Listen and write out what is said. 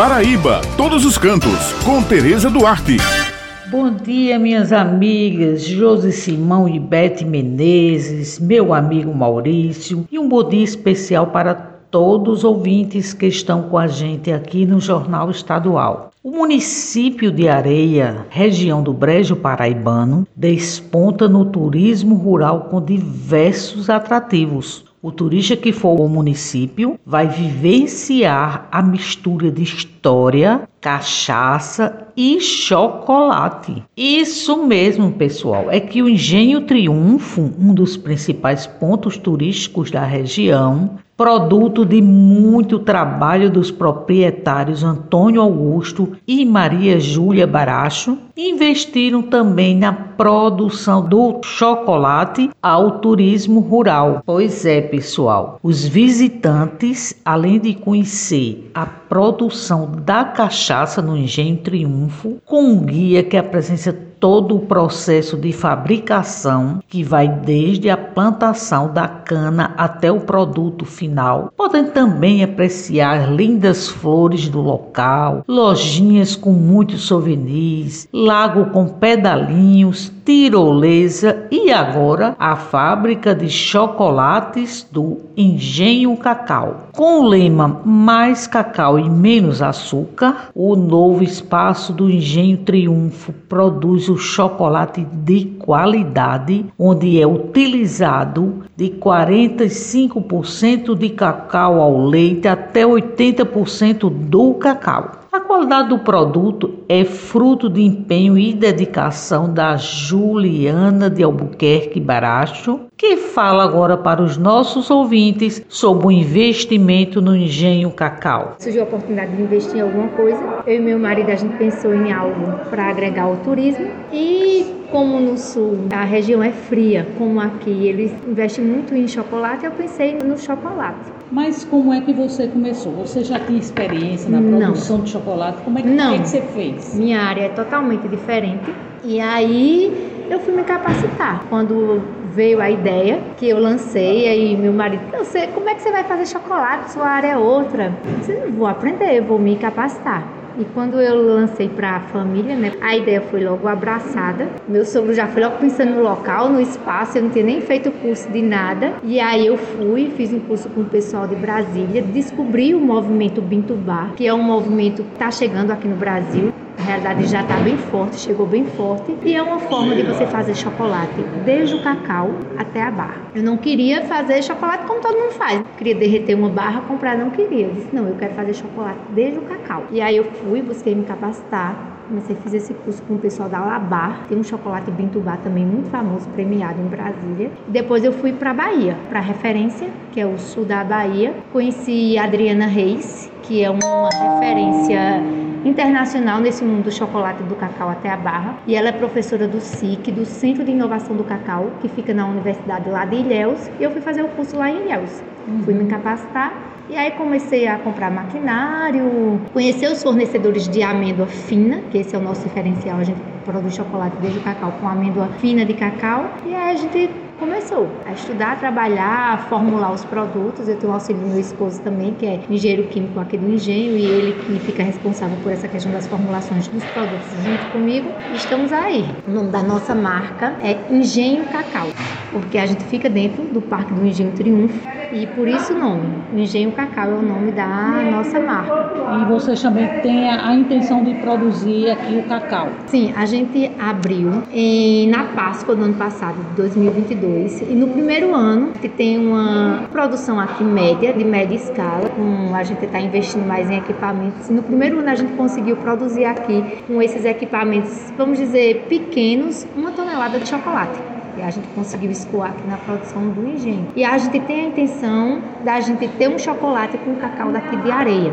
Paraíba, todos os cantos, com Tereza Duarte. Bom dia, minhas amigas Josi Simão e Bete Menezes, meu amigo Maurício, e um bom dia especial para todos os ouvintes que estão com a gente aqui no Jornal Estadual. O município de Areia, região do Brejo Paraibano, desponta no turismo rural com diversos atrativos. O turista que for ao município vai vivenciar a mistura de história, cachaça e chocolate. Isso mesmo, pessoal, é que o Engenho Triunfo, um dos principais pontos turísticos da região, produto de muito trabalho dos proprietários Antônio Augusto e Maria Júlia Baracho, investiram também na produção do chocolate ao turismo rural. Pois é, pessoal, os visitantes, além de conhecer a produção da cachaça no Engenho Triunfo, com um guia que apresenta todo o processo de fabricação, que vai desde a plantação da cana até o produto final. Podem também apreciar lindas flores do local, lojinhas com muitos souvenirs, lago com pedalinhos, tirolesa e agora a fábrica de chocolates do Engenho Cacau. Com o lema Mais Cacau e Menos Açúcar, o novo espaço do Engenho Triunfo produz o chocolate de qualidade, onde é utilizado de 45% de cacau ao leite até 80% do cacau. A qualidade do produto é fruto de empenho e dedicação da Juliana de Albuquerque Baracho, que fala agora para os nossos ouvintes sobre o investimento no engenho cacau. Surgiu a oportunidade de investir em alguma coisa. Eu e meu marido a gente pensou em algo para agregar ao turismo e como no sul a região é fria, como aqui eles investem muito em chocolate, eu pensei no chocolate. Mas como é que você começou? Você já tinha experiência na produção Não. de chocolate? Como é que, Não. que, você fez? Minha área é totalmente diferente. E aí eu fui me capacitar. Quando veio a ideia que eu lancei, aí meu marido, você, como é que você vai fazer chocolate? Sua área é outra. Eu disse, vou aprender, vou me capacitar. E quando eu lancei para a família, né, a ideia foi logo abraçada. Meu sogro já foi logo pensando no local, no espaço, eu não tinha nem feito curso de nada. E aí eu fui, fiz um curso com o pessoal de Brasília, descobri o movimento Bintubá, que é um movimento que está chegando aqui no Brasil. A realidade já está bem forte, chegou bem forte. E é uma forma de você fazer chocolate desde o cacau até a barra. Eu não queria fazer chocolate como todo mundo faz. Queria derreter uma barra, comprar, não queria. Eu disse, não, eu quero fazer chocolate desde o cacau. E aí eu fui, busquei me capacitar. Comecei fazer esse curso com o pessoal da Labar. Tem um chocolate Bintubá também muito famoso, premiado em Brasília. Depois eu fui para Bahia, para referência, que é o sul da Bahia. Conheci a Adriana Reis, que é uma referência internacional nesse mundo do chocolate do cacau até a barra. E ela é professora do SIC, do Centro de Inovação do Cacau, que fica na universidade lá de Ilhéus. E eu fui fazer o curso lá em Ilhéus. Uhum. Fui me capacitar. E aí comecei a comprar maquinário, conhecer os fornecedores de amêndoa fina, que esse é o nosso diferencial. A gente produz chocolate desde o cacau com amêndoa fina de cacau. E aí a gente começou a estudar, a trabalhar, a formular os produtos. Eu tenho o auxílio do meu esposo também, que é engenheiro químico aqui do engenho, e ele que fica responsável por essa questão das formulações dos produtos junto comigo. Estamos aí. O nome da nossa marca é Engenho Cacau, porque a gente fica dentro do Parque do Engenho Triunfo e por isso o nome. O Engenho Cacau é o nome da nossa marca. E vocês também têm a, a intenção de produzir aqui o cacau? Sim, a gente abriu em, na Páscoa do ano passado, de 2022. E no primeiro ano, que tem uma produção aqui média, de média escala, com, a gente está investindo mais em equipamentos. No primeiro ano a gente conseguiu produzir aqui, com esses equipamentos, vamos dizer, pequenos, uma tonelada de chocolate que a gente conseguiu escoar aqui na produção do engenho. E a gente tem a intenção da gente ter um chocolate com cacau daqui de areia.